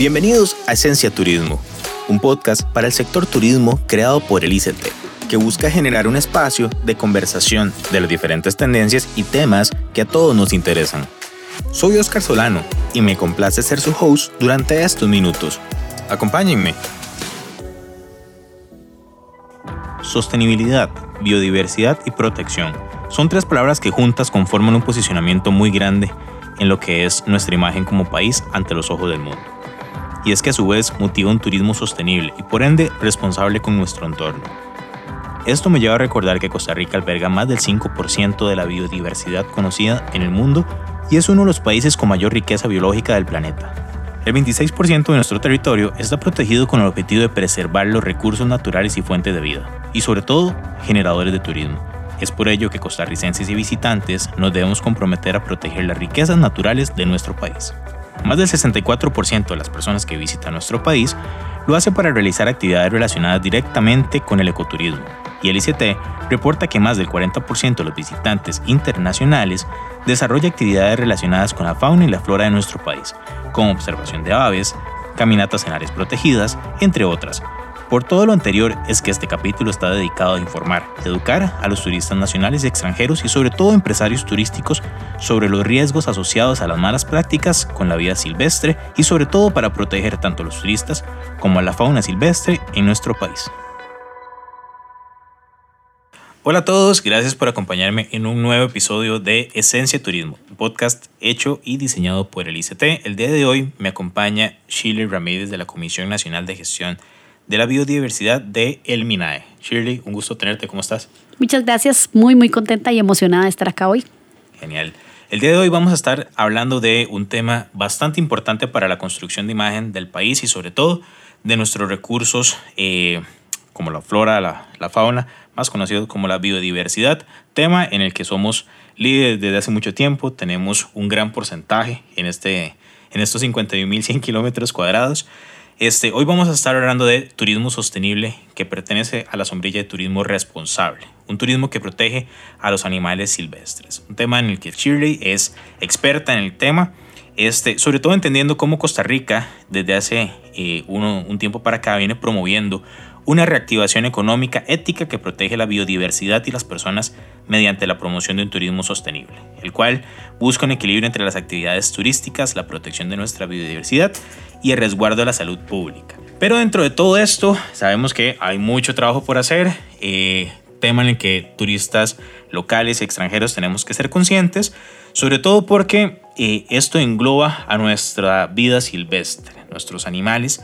Bienvenidos a Esencia Turismo, un podcast para el sector turismo creado por el ICT, que busca generar un espacio de conversación de las diferentes tendencias y temas que a todos nos interesan. Soy Oscar Solano y me complace ser su host durante estos minutos. Acompáñenme. Sostenibilidad, biodiversidad y protección son tres palabras que juntas conforman un posicionamiento muy grande en lo que es nuestra imagen como país ante los ojos del mundo. Y es que a su vez motiva un turismo sostenible y por ende responsable con nuestro entorno. Esto me lleva a recordar que Costa Rica alberga más del 5% de la biodiversidad conocida en el mundo y es uno de los países con mayor riqueza biológica del planeta. El 26% de nuestro territorio está protegido con el objetivo de preservar los recursos naturales y fuentes de vida, y sobre todo generadores de turismo. Es por ello que costarricenses y visitantes nos debemos comprometer a proteger las riquezas naturales de nuestro país. Más del 64% de las personas que visitan nuestro país lo hace para realizar actividades relacionadas directamente con el ecoturismo, y el ICT reporta que más del 40% de los visitantes internacionales desarrolla actividades relacionadas con la fauna y la flora de nuestro país, como observación de aves, caminatas en áreas protegidas, entre otras. Por todo lo anterior es que este capítulo está dedicado a informar, educar a los turistas nacionales y extranjeros y sobre todo empresarios turísticos sobre los riesgos asociados a las malas prácticas con la vida silvestre y sobre todo para proteger tanto a los turistas como a la fauna silvestre en nuestro país. Hola a todos, gracias por acompañarme en un nuevo episodio de Esencia Turismo, un podcast hecho y diseñado por el ICT. El día de hoy me acompaña Shirley Ramírez de la Comisión Nacional de Gestión de la Biodiversidad de El MINAE. Shirley, un gusto tenerte, ¿cómo estás? Muchas gracias, muy muy contenta y emocionada de estar acá hoy. Genial. El día de hoy vamos a estar hablando de un tema bastante importante para la construcción de imagen del país y sobre todo de nuestros recursos eh, como la flora, la, la fauna, más conocido como la biodiversidad, tema en el que somos líderes desde hace mucho tiempo, tenemos un gran porcentaje en, este, en estos 51.100 kilómetros cuadrados. Este, hoy vamos a estar hablando de turismo sostenible que pertenece a la sombrilla de turismo responsable, un turismo que protege a los animales silvestres, un tema en el que Shirley es experta en el tema, este, sobre todo entendiendo cómo Costa Rica desde hace eh, un tiempo para acá viene promoviendo una reactivación económica ética que protege la biodiversidad y las personas mediante la promoción de un turismo sostenible, el cual busca un equilibrio entre las actividades turísticas, la protección de nuestra biodiversidad y el resguardo de la salud pública. Pero dentro de todo esto, sabemos que hay mucho trabajo por hacer, eh, tema en el que turistas locales y extranjeros tenemos que ser conscientes, sobre todo porque eh, esto engloba a nuestra vida silvestre, nuestros animales,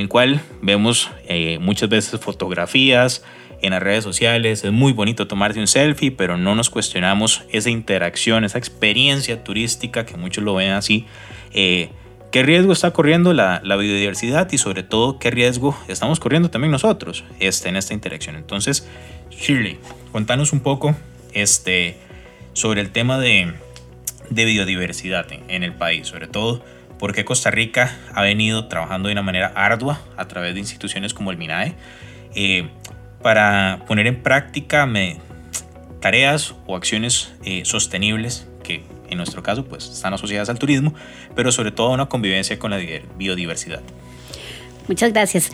el cual vemos eh, muchas veces fotografías en las redes sociales. Es muy bonito tomarse un selfie, pero no nos cuestionamos esa interacción, esa experiencia turística que muchos lo ven así. Eh, ¿Qué riesgo está corriendo la, biodiversidad y sobre todo qué riesgo estamos corriendo también nosotros este, en esta interacción? Entonces, Shirley, cuéntanos un poco este, sobre el tema de, biodiversidad en el país, sobre todo porque Costa Rica ha venido trabajando de una manera ardua a través de instituciones como el MINAE eh, para poner en práctica tareas o acciones eh, sostenibles que en nuestro caso pues están asociadas al turismo, pero sobre todo a una convivencia con la biodiversidad. Muchas gracias.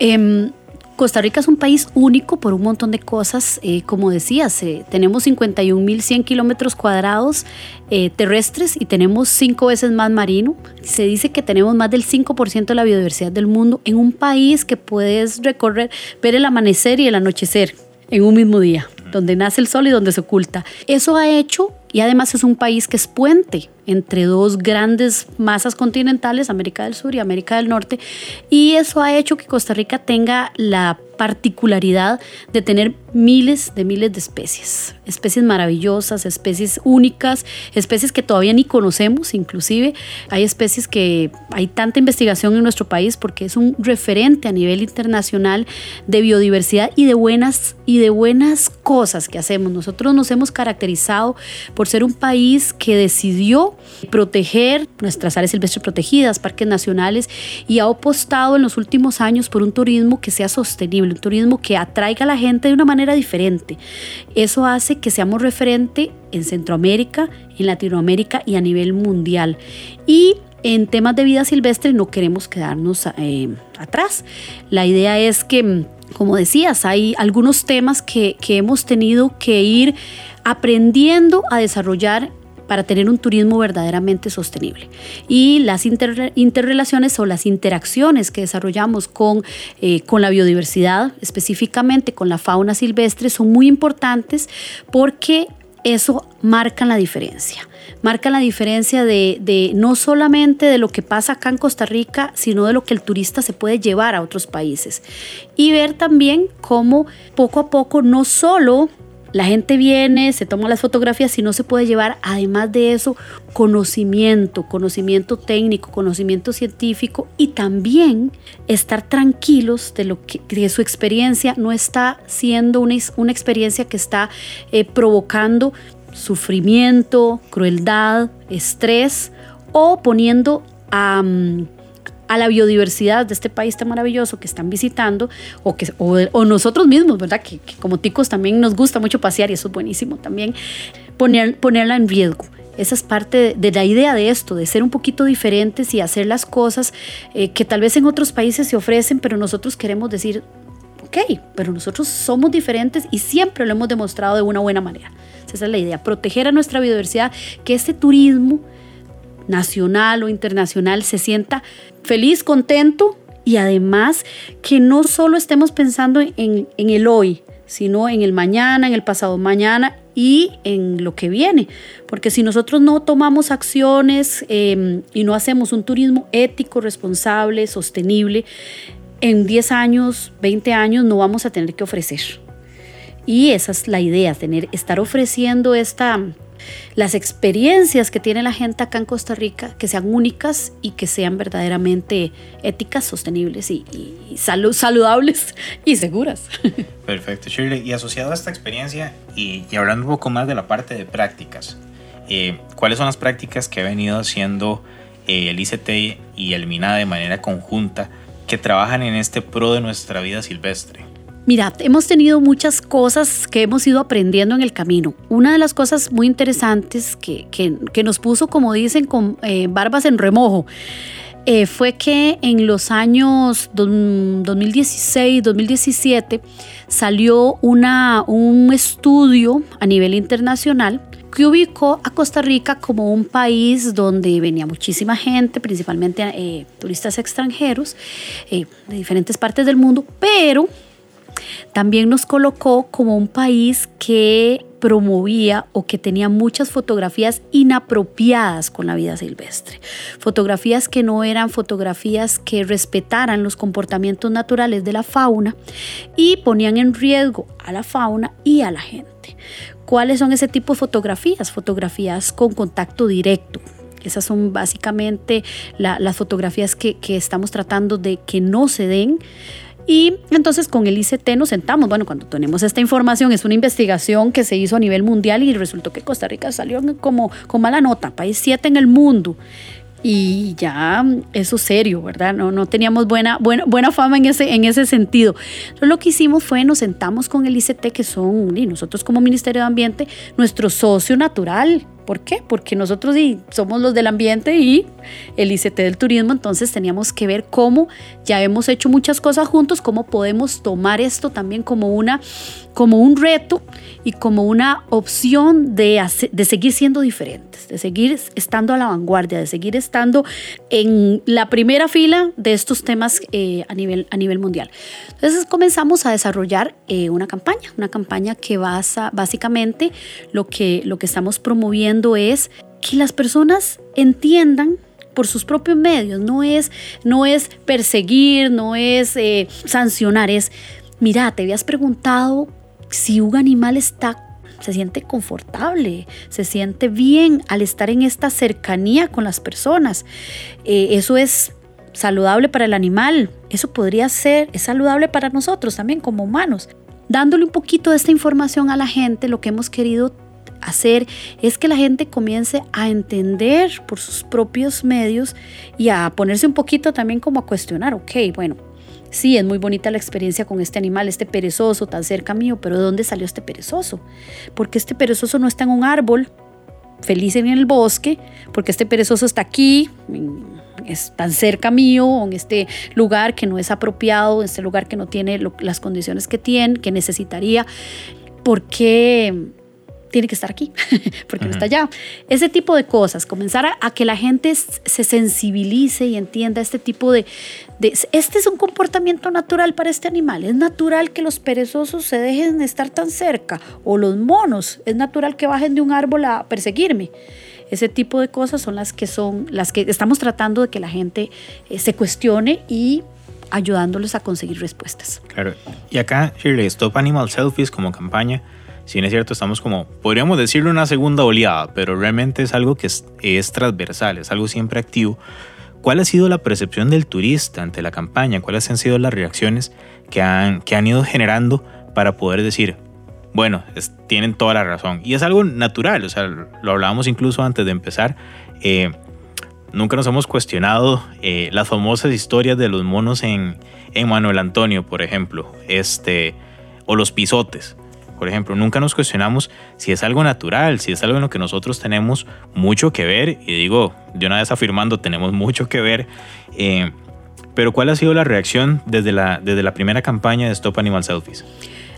Em, Costa Rica es un país único por un montón de cosas. Eh, como decías, eh, tenemos 51.100 kilómetros cuadrados eh, terrestres y tenemos cinco veces más marino. Se dice que tenemos más del 5% de la biodiversidad del mundo en un país que puedes recorrer, ver el amanecer y el anochecer en un mismo día, donde nace el sol y donde se oculta. Eso ha hecho, y además es un país que es puente entre dos grandes masas continentales, América del Sur y América del Norte, y eso ha hecho que Costa Rica tenga la particularidad de tener miles de miles de especies, especies maravillosas, especies únicas, especies que todavía ni conocemos, inclusive hay especies que hay tanta investigación en nuestro país porque es un referente a nivel internacional de biodiversidad y de buenas y de buenas cosas que hacemos. Nosotros nos hemos caracterizado por ser un país que decidió proteger nuestras áreas silvestres protegidas, parques nacionales y ha apostado en los últimos años por un turismo que sea sostenible un turismo que atraiga a la gente de una manera diferente. Eso hace que seamos referente en Centroamérica, en Latinoamérica y a nivel mundial. Y en temas de vida silvestre no queremos quedarnos eh, atrás. La idea es que, como decías, hay algunos temas que, que hemos tenido que ir aprendiendo a desarrollar para tener un turismo verdaderamente sostenible. Y las interrelaciones o las interacciones que desarrollamos con, eh, con la biodiversidad, específicamente con la fauna silvestre, son muy importantes porque eso marca la diferencia. Marca la diferencia de, de, no solamente de lo que pasa acá en Costa Rica, sino de lo que el turista se puede llevar a otros países. Y ver también cómo poco a poco no solo la gente viene, se toma las fotografías y no se puede llevar, además de eso, conocimiento, conocimiento técnico, conocimiento científico y también estar tranquilos de, lo que, su experiencia. No está siendo una, una experiencia que está eh, provocando sufrimiento, crueldad, estrés o poniendo a a la biodiversidad de este país tan maravilloso que están visitando o, que, o, nosotros mismos, ¿verdad? Que, como ticos también nos gusta mucho pasear y eso es buenísimo también, poner, ponerla en riesgo. Esa es parte de, la idea de esto, de ser un poquito diferentes y hacer las cosas eh, que tal vez en otros países se ofrecen, pero nosotros queremos decir, ok, pero nosotros somos diferentes y siempre lo hemos demostrado de una buena manera. Esa es la idea, proteger a nuestra biodiversidad, que este turismo nacional o internacional se sienta feliz, contento y además que no solo estemos pensando en, el hoy, sino en el mañana, en el pasado mañana y en lo que viene. Porque si nosotros no tomamos acciones em, y no hacemos un turismo ético, responsable, sostenible, en 10 años, 20 años no vamos a tener que ofrecer. Y esa es la idea, tener, estar ofreciendo esta, las experiencias que tiene la gente acá en Costa Rica, que sean únicas y que sean verdaderamente éticas, sostenibles y, saludables y seguras. Perfecto, Shirley. Y asociado a esta experiencia y, hablando un poco más de la parte de prácticas, eh, ¿cuáles son las prácticas que ha venido haciendo eh, el ICT y el MINA de manera conjunta que trabajan en este pro de nuestra vida silvestre? Mira, hemos tenido muchas cosas que hemos ido aprendiendo en el camino. Una de las cosas muy interesantes que, nos puso, como dicen, con eh, barbas en remojo, eh, fue que en los años 2016, 2017 salió una, un estudio a nivel internacional que ubicó a Costa Rica como un país donde venía muchísima gente, principalmente eh, turistas extranjeros de diferentes partes del mundo, pero también nos colocó como un país que promovía o que tenía muchas fotografías inapropiadas con la vida silvestre. Fotografías que no eran fotografías que respetaran los comportamientos naturales de la fauna y ponían en riesgo a la fauna y a la gente. ¿Cuáles son ese tipo de fotografías? Fotografías con contacto directo, esas son básicamente las fotografías que, estamos tratando de que no se den. Y entonces con el ICT nos sentamos, bueno, cuando tenemos esta información, es una investigación que se hizo a nivel mundial y resultó que Costa Rica salió como con mala nota, país 7 en el mundo. Y ya eso serio, ¿verdad? No, no teníamos buena, buena, fama en ese, en ese sentido. Lo que hicimos fue nos sentamos con el ICT, que son, y nosotros como Ministerio de Ambiente, nuestro socio natural, ¿Por qué? Porque nosotros somos los del ambiente y el ICT del turismo, entonces teníamos que ver cómo ya hemos hecho muchas cosas juntos, cómo podemos tomar esto también como, una, como un reto y como una opción de, de seguir siendo diferentes, de seguir estando a la vanguardia, de seguir estando en la primera fila de estos temas eh, a, nivel, a nivel mundial. Entonces comenzamos a desarrollar eh, una campaña, una campaña que basa básicamente lo que, lo que estamos promoviendo es que las personas entiendan por sus propios medios, no es, no es perseguir, no es eh, sancionar, es, mira, te habías preguntado si un animal está se siente confortable, se siente bien al estar en esta cercanía con las personas. Eh, eso es saludable para el animal, eso podría ser, es saludable para nosotros también como humanos. Dándole un poquito de esta información a la gente, lo que hemos querido hacer es que la gente comience a entender por sus propios medios y a ponerse un poquito también como a cuestionar, ok, bueno, sí, es muy bonita la experiencia con este animal, este perezoso tan cerca mío, pero ¿de dónde salió este perezoso? Porque este perezoso no está en un árbol feliz en el bosque, porque este perezoso está aquí, es tan cerca mío, en este lugar que no es apropiado, en este lugar que no tiene las condiciones que tiene, que necesitaría. ¿Por qué tiene que estar aquí, porque no está allá. Ese tipo de cosas, comenzar a, que la gente se sensibilice y entienda este tipo de, de, Este es un comportamiento natural para este animal. Es natural que los perezosos se dejen estar tan cerca, o los monos, es natural que bajen de un árbol a perseguirme. Ese tipo de cosas son las que son las que estamos tratando de que la gente eh, se cuestione y ayudándoles a conseguir respuestas. Claro. Y acá, Shirley, Stop Animal Selfies como campaña si bien es cierto, estamos como, podríamos decirlo una segunda oleada, pero realmente es algo que es, transversal, es algo siempre activo. ¿Cuál ha sido la percepción del turista ante la campaña? ¿Cuáles han sido las reacciones que han, que han ido generando para poder decir, bueno, tienen toda la razón? Y es algo natural, o sea, lo hablábamos incluso antes de empezar. Eh, nunca nos hemos cuestionado eh, las famosas historias de los monos en, en Manuel Antonio, por ejemplo, este, o los pisotes por ejemplo. Nunca nos cuestionamos si es algo natural, si es algo en lo que nosotros tenemos mucho que ver. Y digo, de una vez afirmando, tenemos mucho que ver. Eh, pero ¿cuál ha sido la reacción desde la, desde la primera campaña de Stop Animal Selfies?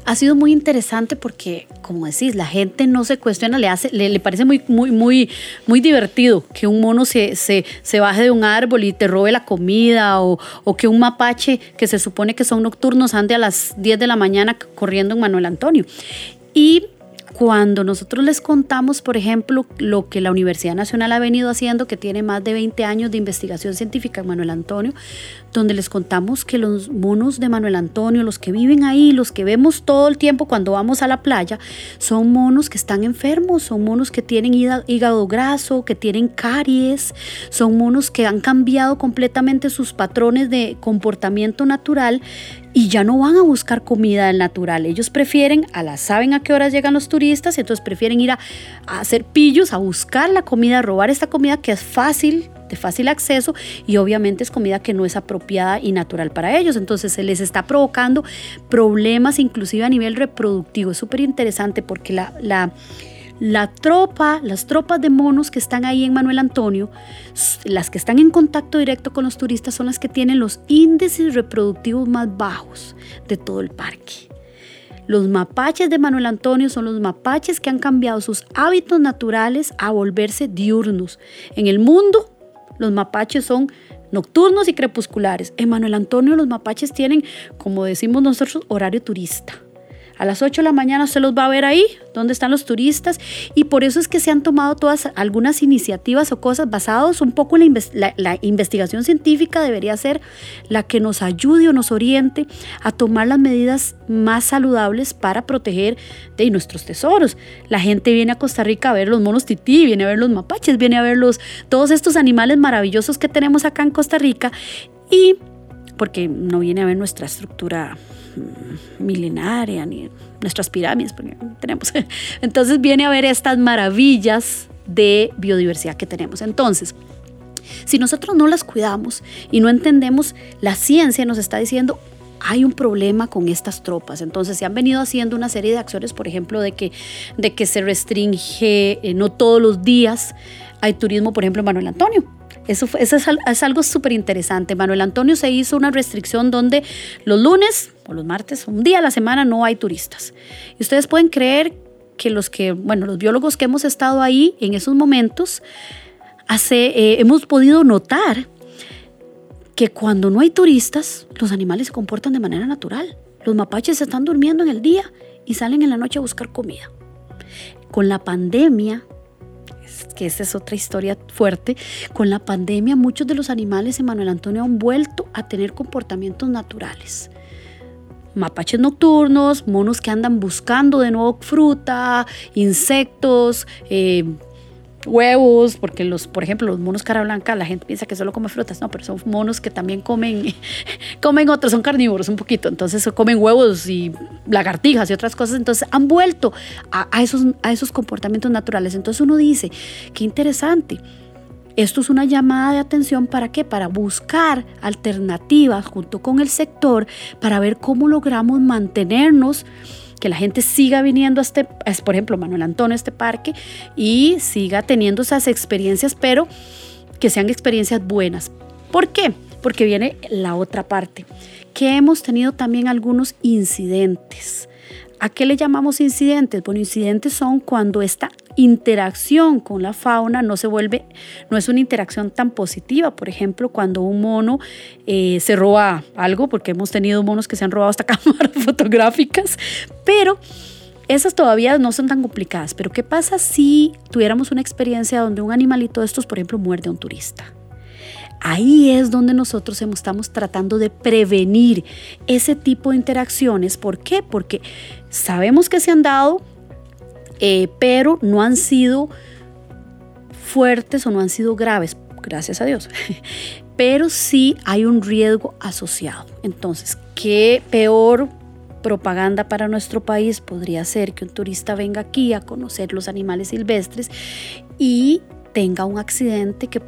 Ha sido muy interesante porque, como decís, la gente no se cuestiona, le, hace, le, parece muy, muy, muy, muy divertido que un mono se, se, se, baje de un árbol y te robe la comida o, o, que un mapache, que se supone que son nocturnos, ande a las 10 de la mañana corriendo en Manuel Antonio. Y cuando nosotros les contamos, por ejemplo, lo que la Universidad Nacional ha venido haciendo, que tiene más de 20 años de investigación científica Manuel Antonio, donde les contamos que los monos de Manuel Antonio, los que viven ahí, los que vemos todo el tiempo cuando vamos a la playa, son monos que están enfermos, son monos que tienen hígado graso, que tienen caries, son monos que han cambiado completamente sus patrones de comportamiento natural y ya no van a buscar comida del natural. Ellos prefieren, a las saben a qué horas llegan los turistas, entonces prefieren ir a, a hacer pillos, a buscar la comida, a robar esta comida que es fácil de fácil acceso y obviamente es comida que no es apropiada y natural para ellos. Entonces se les está provocando problemas inclusive a nivel reproductivo. Es súper interesante porque la, la, la tropa, las tropas de monos que están ahí en Manuel Antonio, las que están en contacto directo con los turistas son las que tienen los índices reproductivos más bajos de todo el parque. Los mapaches de Manuel Antonio son los mapaches que han cambiado sus hábitos naturales a volverse diurnos. En el mundo los mapaches son nocturnos y crepusculares. En Manuel Antonio los mapaches tienen, como decimos nosotros, horario turista. A las 8 de la mañana se los va a ver ahí, donde están los turistas, y por eso es que se han tomado todas algunas iniciativas o cosas basadas un poco en la, investigación científica, debería ser la que nos ayude o nos oriente a tomar las medidas más saludables para proteger de nuestros tesoros. La gente viene a Costa Rica a ver los monos tití, viene a ver los mapaches, viene a ver los, todos estos animales maravillosos que tenemos acá en Costa Rica, y porque no viene a ver nuestra estructura milenaria, ni nuestras pirámides, porque tenemos. Entonces viene a ver estas maravillas de biodiversidad que tenemos. Entonces, si nosotros no las cuidamos y no entendemos, la ciencia nos está diciendo, hay un problema con estas tropas. Entonces se han venido haciendo una serie de acciones, por ejemplo, de que, de que se restringe eh, no todos los días. Hay turismo, por ejemplo, en Manuel Antonio. Eso, es, algo súper interesante. Manuel Antonio se hizo una restricción donde los lunes o los martes, un día a la semana, no hay turistas. Y ustedes pueden creer que los que, bueno, los biólogos que hemos estado ahí en esos momentos, hace, eh, hemos podido notar que cuando no hay turistas, los animales se comportan de manera natural. Los mapaches están durmiendo en el día y salen en la noche a buscar comida. Con la pandemia, que esa es otra historia fuerte, con la pandemia muchos de los animales en Manuel Antonio han vuelto a tener comportamientos naturales. Mapaches nocturnos, monos que andan buscando de nuevo fruta, insectos, eh, huevos, porque los, por ejemplo, los monos cara blanca, la gente piensa que solo come frutas, no, pero son monos que también comen, comen otros, son carnívoros un poquito, entonces comen huevos y lagartijas y otras cosas, entonces han vuelto a, esos, a esos comportamientos naturales. Entonces uno dice, qué interesante. Esto es una llamada de atención para qué? Para buscar alternativas junto con el sector para ver cómo logramos mantenernos que la gente siga viniendo a este, por ejemplo, Manuel Antonio, a este parque y siga teniendo esas experiencias, pero que sean experiencias buenas. ¿Por qué? Porque viene la otra parte, que hemos tenido también algunos incidentes. ¿A qué le llamamos incidentes? Bueno, incidentes son cuando esta interacción con la fauna no se vuelve, no es una interacción tan positiva. Por ejemplo, cuando un mono eh, se roba algo, porque hemos tenido monos que se han robado hasta cámaras fotográficas, pero esas todavía no son tan complicadas. Pero ¿qué pasa si tuviéramos una experiencia donde un animalito de estos, por ejemplo, muerde a un turista? Ahí es donde nosotros estamos tratando de prevenir ese tipo de interacciones. ¿Por qué? Porque sabemos que se han dado, eh, pero no han sido fuertes o no han sido graves, gracias a Dios. Pero sí hay un riesgo asociado. Entonces, ¿qué peor propaganda para nuestro país podría ser que un turista venga aquí a conocer los animales silvestres y tenga un accidente que,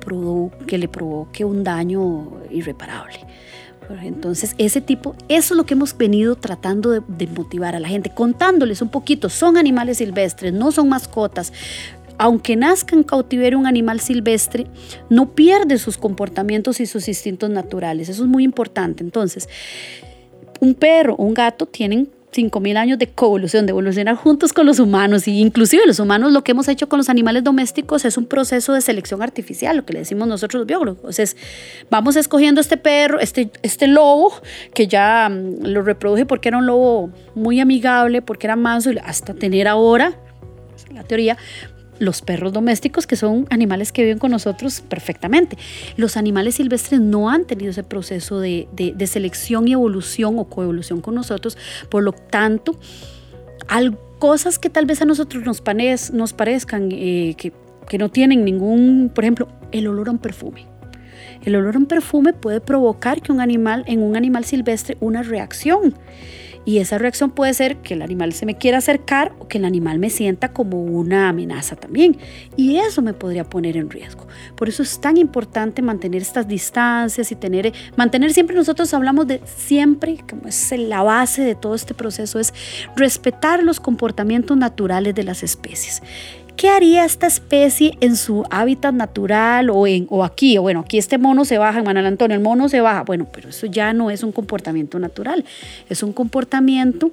que le provoque un daño irreparable. Entonces, ese tipo, eso es lo que hemos venido tratando de, de, motivar a la gente, contándoles un poquito, son animales silvestres, no son mascotas. Aunque nazca en cautiverio un animal silvestre, no pierde sus comportamientos y sus instintos naturales. Eso es muy importante. Entonces, un perro un gato tienen 5.000 años de coevolución, de evolucionar juntos con los humanos. Inclusive los humanos lo que hemos hecho con los animales domésticos es un proceso de selección artificial, lo que le decimos nosotros los biólogos. Es, vamos escogiendo este perro, este, este lobo, que ya mm, lo reproduje porque era un lobo muy amigable, porque era manso, hasta tener ahora, la teoría, los perros domésticos, que son animales que viven con nosotros perfectamente. Los animales silvestres no han tenido ese proceso de, selección y evolución o coevolución con nosotros, por lo tanto, hay cosas que tal vez a nosotros nos, nos parezcan eh, que, que no tienen ningún, por ejemplo, el olor a un perfume. El olor a un perfume puede provocar que un animal, en un animal silvestre, una reacción. Y esa reacción puede ser que el animal se me quiera acercar o que el animal me sienta como una amenaza también. Y eso me podría poner en riesgo. Por eso es tan importante mantener estas distancias y tener, mantener siempre, nosotros hablamos de siempre, como es la base de todo este proceso, es respetar los comportamientos naturales de las especies. ¿Qué haría esta especie en su hábitat natural o, en, o aquí? O bueno, aquí este mono se baja, Manuel Antonio, el mono se baja. Bueno, pero eso ya no es un comportamiento natural, es un comportamiento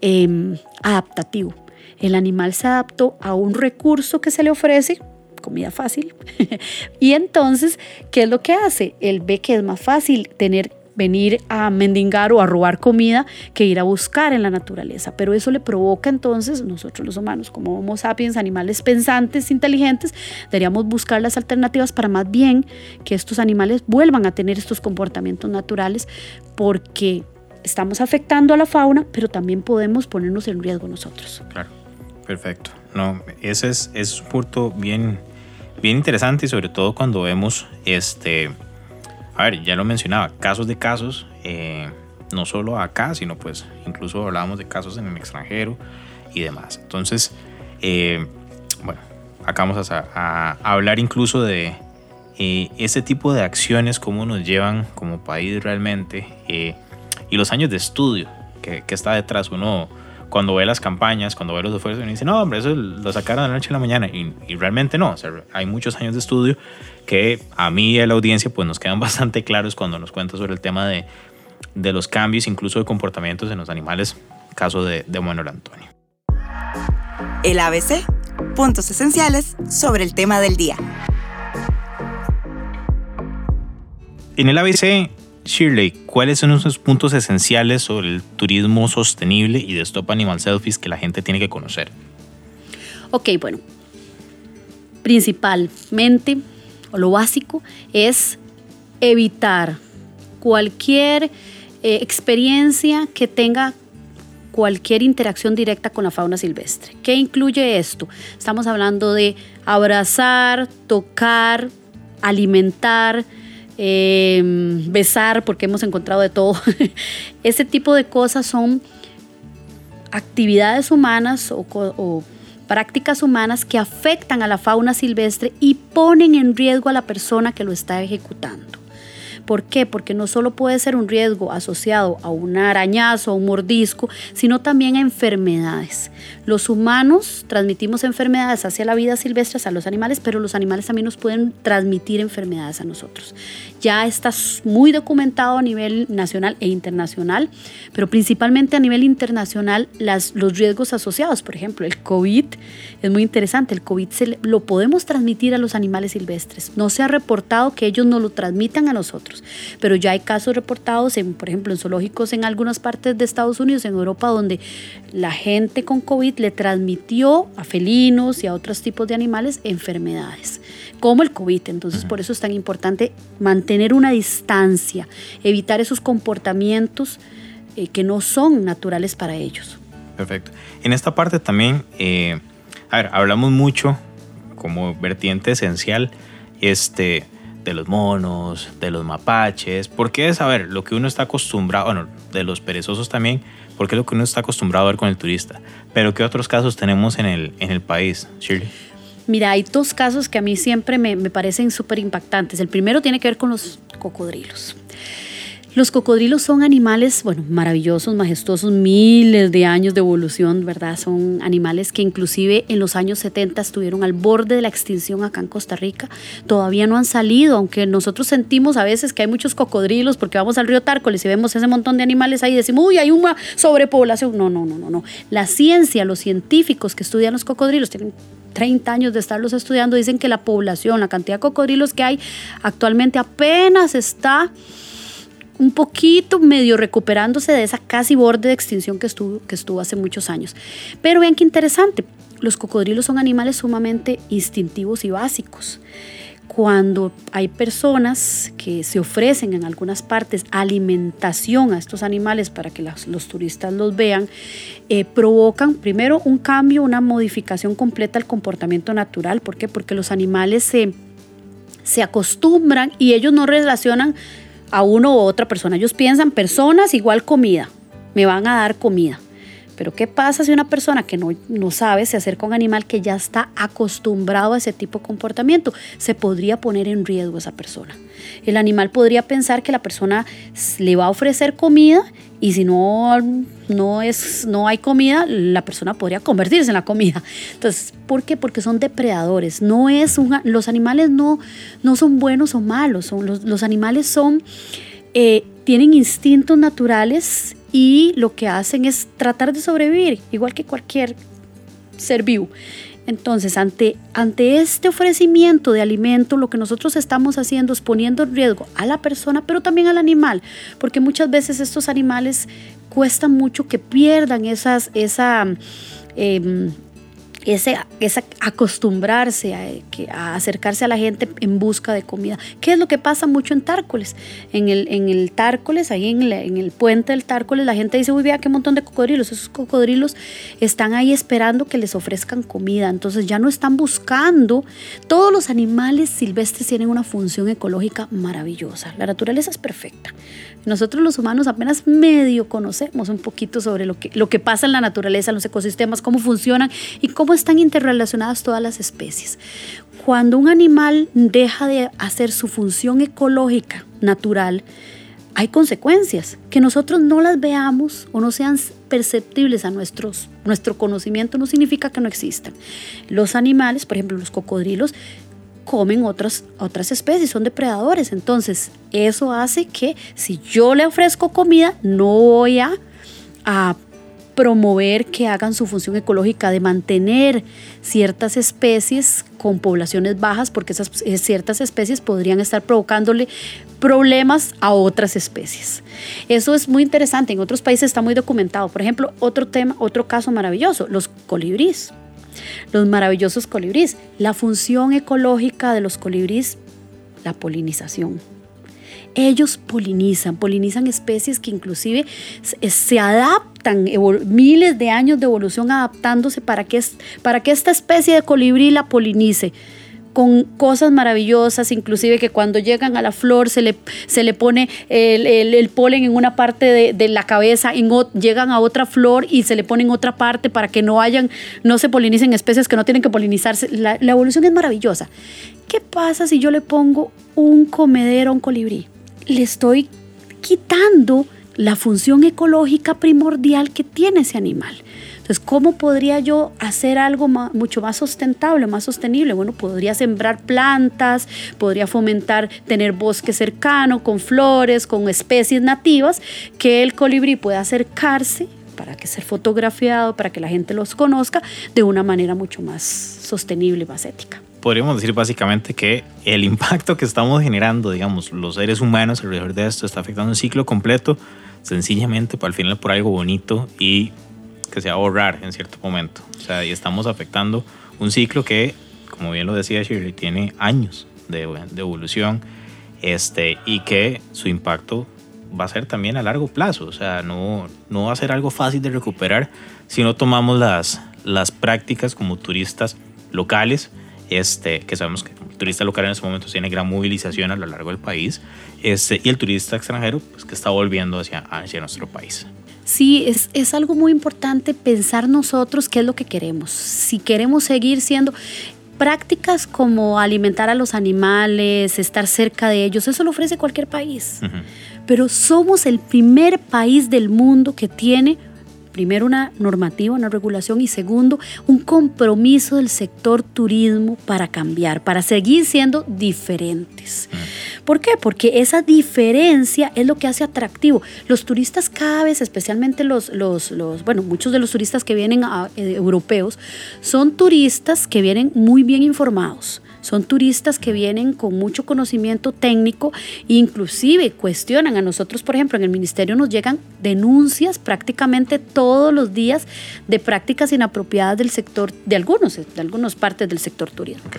em, adaptativo. El animal se adaptó a un recurso que se le ofrece, comida fácil, y entonces, ¿qué es lo que hace? Él ve que es más fácil tener venir a mendigar o a robar comida que ir a buscar en la naturaleza. Pero eso le provoca entonces, nosotros los humanos, como Homo sapiens, animales pensantes, inteligentes, deberíamos buscar las alternativas para más bien que estos animales vuelvan a tener estos comportamientos naturales porque estamos afectando a la fauna, pero también podemos ponernos en riesgo nosotros. Claro, perfecto. No, ese es, es un punto bien, bien interesante y sobre todo cuando vemos este a ver, ya lo mencionaba, casos de casos, eh, no solo acá, sino pues incluso hablábamos de casos en el extranjero y demás. Entonces, eh, bueno, acá vamos a, hablar incluso de eh, ese tipo de acciones, cómo nos llevan como país realmente y los años de estudio que, que, está detrás. Uno cuando ve las campañas, cuando ve los esfuerzos, uno dice, no, hombre, eso lo sacaron de la noche a la mañana y, y realmente no. O sea, hay muchos años de estudio que a mí y a la audiencia pues nos quedan bastante claros cuando nos cuenta sobre el tema de, de los cambios incluso de comportamientos en los animales, caso de, de Manuel Antonio. El ABC, puntos esenciales sobre el tema del día. En el ABC, Shirley, ¿cuáles son esos puntos esenciales sobre el turismo sostenible y de Stop Animal Selfies que la gente tiene que conocer? Ok, bueno, principalmente o lo básico es evitar cualquier eh, experiencia que tenga cualquier interacción directa con la fauna silvestre. ¿Qué incluye esto? Estamos hablando de abrazar, tocar, alimentar, em, besar, porque hemos encontrado de todo. Ese tipo de cosas son actividades humanas o, o prácticas humanas que afectan a la fauna silvestre y ponen en riesgo a la persona que lo está ejecutando. ¿Por qué? Porque no solo puede ser un riesgo asociado a un arañazo, a un mordisco, sino también a enfermedades. Los humanos transmitimos enfermedades hacia la vida silvestre, a los animales, pero los animales también nos pueden transmitir enfermedades a nosotros. Ya está muy documentado a nivel nacional e internacional, pero principalmente a nivel internacional los riesgos asociados. Por ejemplo, el COVID es muy interesante. El COVID se, lo podemos transmitir a los animales silvestres. No se ha reportado que ellos no lo transmitan a nosotros, pero ya hay casos reportados, en, por ejemplo, en zoológicos en algunas partes de Estados Unidos, en Europa, donde la gente con COVID le transmitió a felinos y a otros tipos de animales enfermedades, como el COVID. Entonces, por eso es tan importante mantener una distancia, evitar esos comportamientos eh, que no son naturales para ellos. Perfecto. En esta parte también, eh, a ver, hablamos mucho como vertiente esencial este, de los monos, de los mapaches, porque es, a ver, lo que uno está acostumbrado, bueno, de los perezosos también, porque es lo que uno está acostumbrado a ver con el turista. Pero ¿qué otros casos tenemos en el, en el país, Shirley? Mira, hay dos casos que a mí siempre me, me parecen súper impactantes. El primero tiene que ver con los cocodrilos. Los cocodrilos son animales, bueno, maravillosos, majestuosos, miles de años de evolución, ¿verdad? Son animales que inclusive en los años 70 estuvieron al borde de la extinción acá en Costa Rica. Todavía no han salido, aunque nosotros sentimos a veces que hay muchos cocodrilos porque vamos al río Tárcoles y vemos ese montón de animales ahí y decimos, uy, hay una sobrepoblación. No, no, no, no, no. La ciencia, los científicos que estudian los cocodrilos tienen 30 años de estarlos estudiando, dicen que la población, la cantidad de cocodrilos que hay actualmente apenas está un poquito medio recuperándose de esa casi borde de extinción que estuvo, que estuvo hace muchos años. Pero vean qué interesante, los cocodrilos son animales sumamente instintivos y básicos. Cuando hay personas que se ofrecen en algunas partes alimentación a estos animales para que los turistas los vean, eh, provocan primero un cambio, una modificación completa al comportamiento natural. ¿Por qué? Porque los animales se, se acostumbran y ellos no relacionan a uno u otra persona. Ellos piensan personas igual comida, me van a dar comida. Pero ¿qué pasa si una persona que no, no, sabe se acerca a un animal que ya está acostumbrado a ese tipo de comportamiento? Se podría poner en riesgo esa persona. El animal podría pensar que la persona le va a ofrecer comida y si no, no, es, no hay comida, la persona podría convertirse en la comida. Entonces, ¿por qué? Porque son depredadores. No es los animales no, no son buenos o malos. Son, los, los animales son, eh, tienen instintos naturales y lo que hacen es tratar de sobrevivir, igual que cualquier ser vivo. Entonces, ante, ante este ofrecimiento de alimento, lo que nosotros estamos haciendo es poniendo en riesgo a la persona, pero también al animal, porque muchas veces estos animales cuesta mucho que pierdan esas, esa... Eh, ese, acostumbrarse a, acercarse a la gente en busca de comida. ¿Qué es lo que pasa mucho en Tárcoles? En el, en el Tárcoles, ahí en, en el puente del Tárcoles, la gente dice, uy, vea qué montón de cocodrilos. Esos cocodrilos están ahí esperando que les ofrezcan comida. Entonces ya no están buscando. Todos los animales silvestres tienen una función ecológica maravillosa. La naturaleza es perfecta. Nosotros los humanos apenas medio conocemos un poquito sobre lo que, lo que pasa en la naturaleza, en los ecosistemas, cómo funcionan y cómo están interrelacionadas todas las especies. Cuando un animal deja de hacer su función ecológica natural, hay consecuencias. Que nosotros no las veamos o no sean perceptibles a nuestros, nuestro conocimiento no significa que no existan. Los animales, por ejemplo los cocodrilos, comen otras, otras especies, son depredadores. Entonces, eso hace que si yo le ofrezco comida, no voy a, promover que hagan su función ecológica de mantener ciertas especies con poblaciones bajas, porque esas eh, ciertas especies podrían estar provocándole problemas a otras especies. Eso es muy interesante, en otros países está muy documentado. Por ejemplo, otro tema, otro caso maravilloso, los colibríes los maravillosos colibríes. La función ecológica de los colibríes, la polinización. Ellos polinizan, polinizan especies que inclusive se adaptan, miles de años de evolución adaptándose para que, para que esta especie de colibrí la polinice con cosas maravillosas, inclusive que cuando llegan a la flor se le, se le pone el, polen en una parte de, la cabeza, llegan a otra flor y se le pone en otra parte para que no hayan, no se polinicen especies que no tienen que polinizarse. La, la evolución es maravillosa. ¿Qué pasa si yo le pongo un comedero a un colibrí? Le estoy quitando la función ecológica primordial que tiene ese animal. Entonces, ¿cómo podría yo hacer algo mucho más sustentable, más sostenible? Bueno, podría sembrar plantas, podría fomentar tener bosque cercano con flores, con especies nativas, que el colibrí pueda acercarse para que sea fotografiado, para que la gente los conozca de una manera mucho más sostenible, más ética podríamos decir básicamente que el impacto que estamos generando, digamos, los seres humanos alrededor de esto está afectando un ciclo completo, sencillamente para al final por algo bonito y que se va a ahorrar en cierto momento. O sea, y estamos afectando un ciclo que, como bien lo decía Shirley, tiene años de, de evolución este, y que su impacto va a ser también a largo plazo. O sea, no, no va a ser algo fácil de recuperar si no tomamos las, las prácticas como turistas locales, este, que sabemos que el turista local en estos momentos tiene gran movilización a lo largo del país, este, y el turista extranjero pues, que está volviendo hacia, hacia nuestro país. Sí, es, es, algo muy importante pensar nosotros qué es lo que queremos. Si queremos seguir siendo prácticas como alimentar a los animales, estar cerca de ellos, eso lo ofrece cualquier país. Pero somos el primer país del mundo que tiene primero una normativa, una regulación y segundo un compromiso del sector turismo para cambiar, para seguir siendo diferentes. ¿Por qué? Porque esa diferencia es lo que hace atractivo. Los turistas cada vez, especialmente los, los, bueno, muchos de los turistas que vienen eh, europeos, son turistas que vienen muy bien informados son turistas que vienen con mucho conocimiento técnico e inclusive cuestionan a nosotros, por ejemplo, en el ministerio nos llegan denuncias prácticamente todos los días de prácticas inapropiadas del sector, de algunos, de algunas partes del sector turismo.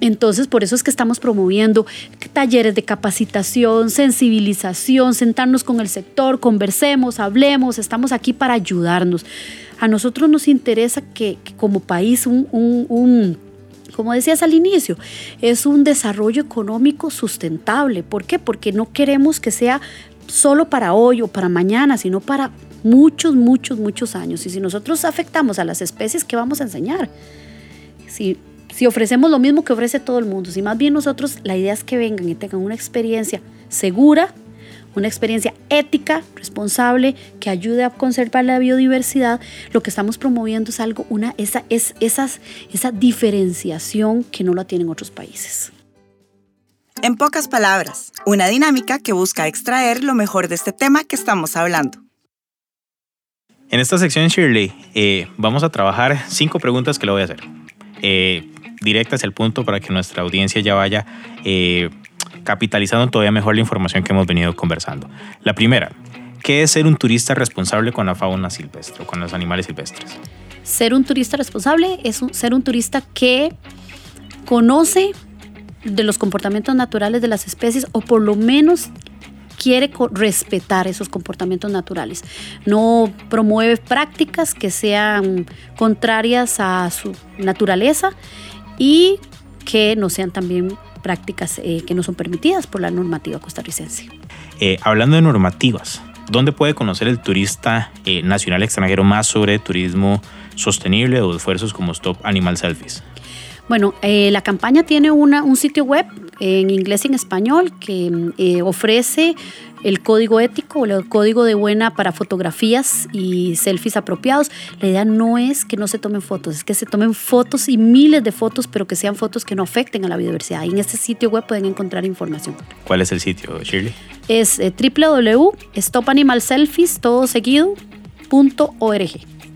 Entonces, por eso es que estamos promoviendo talleres de capacitación, sensibilización, sentarnos con el sector, conversemos, hablemos, estamos aquí para ayudarnos. A nosotros nos interesa que, como país un, un como decías al inicio, es un desarrollo económico sustentable. ¿Por qué? Porque no queremos que sea solo para hoy o para mañana, sino para muchos, muchos, muchos años. Y si nosotros afectamos a las especies, ¿qué vamos a enseñar? Si, si ofrecemos lo mismo que ofrece todo el mundo, si más bien nosotros, la idea es que vengan y tengan una experiencia segura, una experiencia ética, responsable, que ayude a conservar la biodiversidad, lo que estamos promoviendo es algo, una, esa, es, esas, esa diferenciación que no la tienen otros países. En pocas palabras, una dinámica que busca extraer lo mejor de este tema que estamos hablando. En esta sección, Shirley, eh, vamos a trabajar cinco preguntas que le voy a hacer. Eh, directas al punto para que nuestra audiencia ya vaya eh, capitalizando todavía mejor la información que hemos venido conversando. La primera, ¿qué es ser un turista responsable con la fauna silvestre o con los animales silvestres? Ser un turista responsable es ser un turista que conoce de los comportamientos naturales de las especies o por lo menos quiere respetar esos comportamientos naturales. No promueve prácticas que sean contrarias a su naturaleza y que no sean también prácticas eh, que no son permitidas por la normativa costarricense. Eh, hablando de normativas, ¿dónde puede conocer el turista eh, nacional extranjero más sobre turismo sostenible o esfuerzos como Stop Animal Selfies? Bueno, la campaña tiene una, un sitio web en inglés y en español que ofrece el código ético o el código de buena para fotografías y selfies apropiados. La idea no es que no se tomen fotos, es que se tomen fotos y miles de fotos, pero que sean fotos que no afecten a la biodiversidad. Y en este sitio web pueden encontrar información. ¿Cuál es el sitio, Shirley? Es eh, www.stopanimalselfies, todo seguido,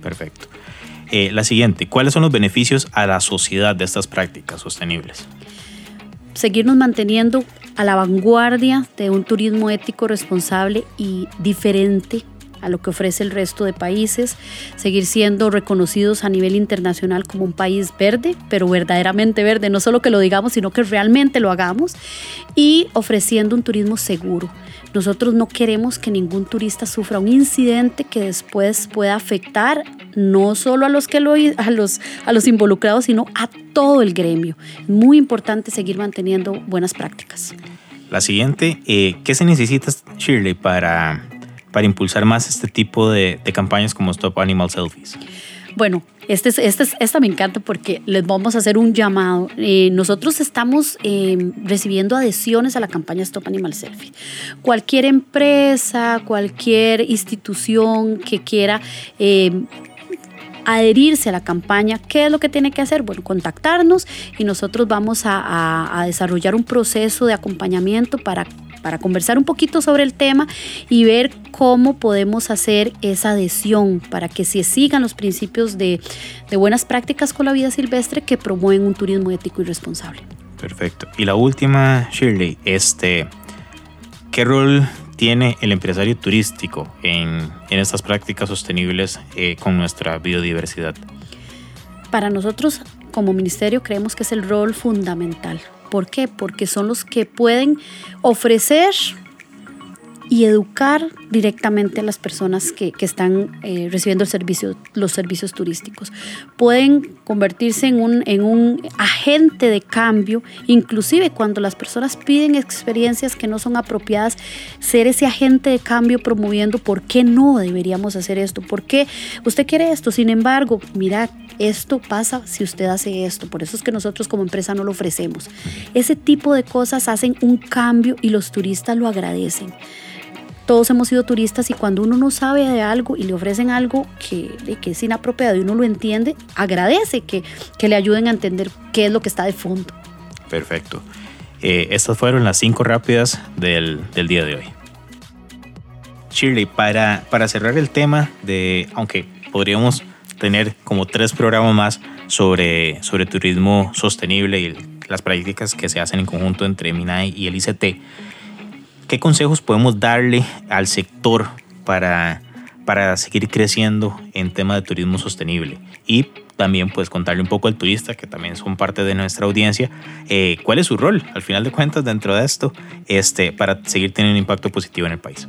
Perfecto. Eh, la siguiente, ¿cuáles son los beneficios a la sociedad de estas prácticas sostenibles? Seguirnos manteniendo a la vanguardia de un turismo ético, responsable y diferente a lo que ofrece el resto de países, seguir siendo reconocidos a nivel internacional como un país verde, pero verdaderamente verde, no solo que lo digamos, sino que realmente lo hagamos, y ofreciendo un turismo seguro. Nosotros no queremos que ningún turista sufra un incidente que después pueda afectar no solo a los, que lo, a los, a los involucrados, sino a todo el gremio. Muy importante seguir manteniendo buenas prácticas. La siguiente, eh, ¿qué se necesita, Shirley, para, para impulsar más este tipo de, campañas como Stop Animal Selfies? Bueno, este, este, esta me encanta porque les vamos a hacer un llamado. Eh, nosotros estamos eh, recibiendo adhesiones a la campaña Stop Animal Selfie. Cualquier empresa, cualquier institución que quiera eh, adherirse a la campaña, ¿qué es lo que tiene que hacer? Bueno, contactarnos y nosotros vamos a desarrollar un proceso de acompañamiento para para conversar un poquito sobre el tema y ver cómo podemos hacer esa adhesión para que se sigan los principios de, buenas prácticas con la vida silvestre que promueven un turismo ético y responsable. Perfecto. Y la última, Shirley, este, ¿qué rol tiene el empresario turístico en, estas prácticas sostenibles eh, con nuestra biodiversidad? Para nosotros como ministerio creemos que es el rol fundamental. ¿Por qué? Porque son los que pueden ofrecer y educar directamente a las personas que, están eh, recibiendo el servicio, los servicios turísticos. Pueden convertirse en un, en un agente de cambio, inclusive cuando las personas piden experiencias que no son apropiadas, ser ese agente de cambio promoviendo por qué no deberíamos hacer esto, por qué usted quiere esto, sin embargo, mira, esto pasa si usted hace esto, por eso es que nosotros como empresa no lo ofrecemos. Ese tipo de cosas hacen un cambio y los turistas lo agradecen todos hemos sido turistas y cuando uno no sabe de algo y le ofrecen algo que, que es inapropiado y uno lo entiende, agradece que, que, le ayuden a entender qué es lo que está de fondo. Perfecto. Eh, estas fueron las cinco rápidas del, del día de hoy. Shirley, para, para cerrar el tema de, aunque podríamos tener como tres programas más sobre, sobre turismo sostenible y las prácticas que se hacen en conjunto entre MINAI y el ICT, ¿Qué consejos podemos darle al sector para, para seguir creciendo en tema de turismo sostenible? Y también pues contarle un poco al turista, que también son parte de nuestra audiencia, eh, cuál es su rol al final de cuentas dentro de esto este, para seguir teniendo un impacto positivo en el país.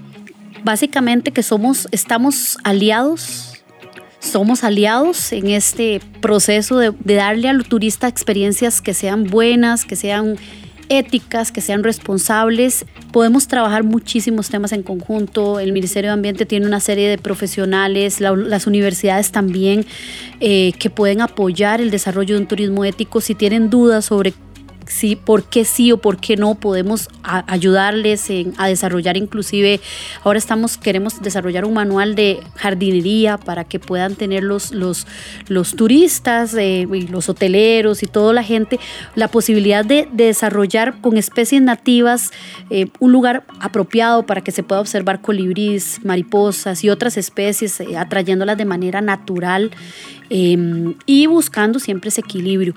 Básicamente que somos, estamos aliados somos aliados en este proceso de, de, darle al turista experiencias que sean buenas, que sean éticas, que sean responsables. Podemos trabajar muchísimos temas en conjunto. El Ministerio de Ambiente tiene una serie de profesionales, las universidades también, eh, que pueden apoyar el desarrollo de un turismo ético. Si tienen dudas sobre sí, por qué sí o por qué no podemos ayudarles a desarrollar inclusive, ahora estamos, queremos desarrollar un manual de jardinería para que puedan tener los, los, los turistas, eh, y los hoteleros y toda la gente la posibilidad de, desarrollar con especies nativas eh, un lugar apropiado para que se pueda observar colibríes, mariposas y otras especies, eh, atrayéndolas de manera natural em, y buscando siempre ese equilibrio.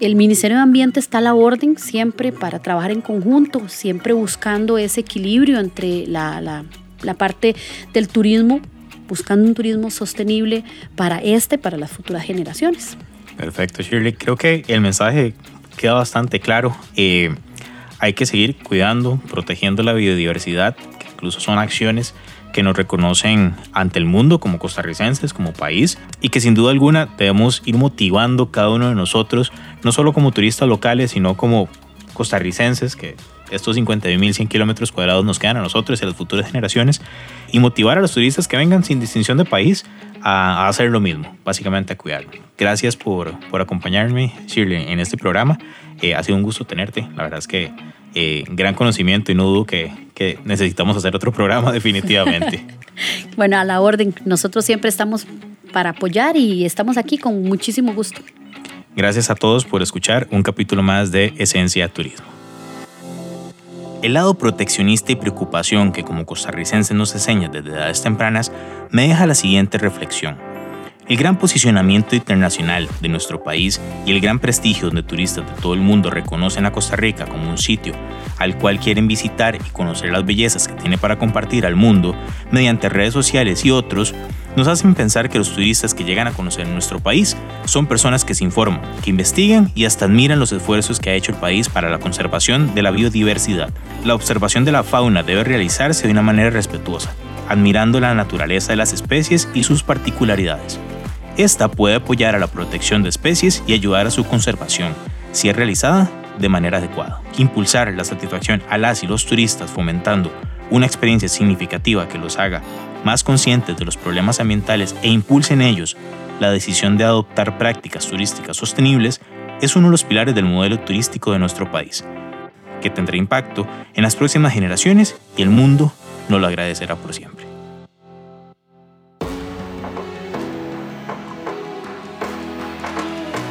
El Ministerio de Ambiente está a la orden siempre para trabajar en conjunto, siempre buscando ese equilibrio entre la, parte del turismo, buscando un turismo sostenible para este, para las futuras generaciones. Perfecto, Shirley. Creo que el mensaje queda bastante claro. Eh, hay que seguir cuidando, protegiendo la biodiversidad, que incluso son acciones que nos reconocen ante el mundo como costarricenses, como país, y que sin duda alguna debemos ir motivando cada uno de nosotros, no solo como turistas locales, sino como costarricenses, que estos 51.100 kilómetros cuadrados nos quedan a nosotros y a las futuras generaciones, y motivar a los turistas que vengan sin distinción de país a, hacer lo mismo, básicamente a cuidarlo. Gracias por, por acompañarme, Shirley, en este programa. Eh, ha sido un gusto tenerte. La verdad es que eh, gran conocimiento y no dudo que, que necesitamos hacer otro programa definitivamente. bueno, a la orden. Nosotros siempre estamos para apoyar y estamos aquí con muchísimo gusto. Gracias a todos por escuchar un capítulo más de Esencia Turismo. El lado proteccionista y preocupación que como costarricense nos enseña desde edades tempranas me deja la siguiente reflexión. El gran posicionamiento internacional de nuestro país y el gran prestigio donde turistas de todo el mundo reconocen a Costa Rica como un sitio al cual quieren visitar y conocer las bellezas que tiene para compartir al mundo mediante redes sociales y otros, nos hacen pensar que los turistas que llegan a conocer nuestro país son personas que se informan, que investigan y hasta admiran los esfuerzos que ha hecho el país para la conservación de la biodiversidad. La observación de la fauna debe realizarse de una manera respetuosa, admirando la naturaleza de las especies y sus particularidades. Esta puede apoyar a la protección de especies y ayudar a su conservación, si es realizada de manera adecuada. Impulsar la satisfacción a las y los turistas fomentando una experiencia significativa que los haga más conscientes de los problemas ambientales e impulse en ellos la decisión de adoptar prácticas turísticas sostenibles es uno de los pilares del modelo turístico de nuestro país, que tendrá impacto en las próximas generaciones y el mundo nos lo agradecerá por siempre.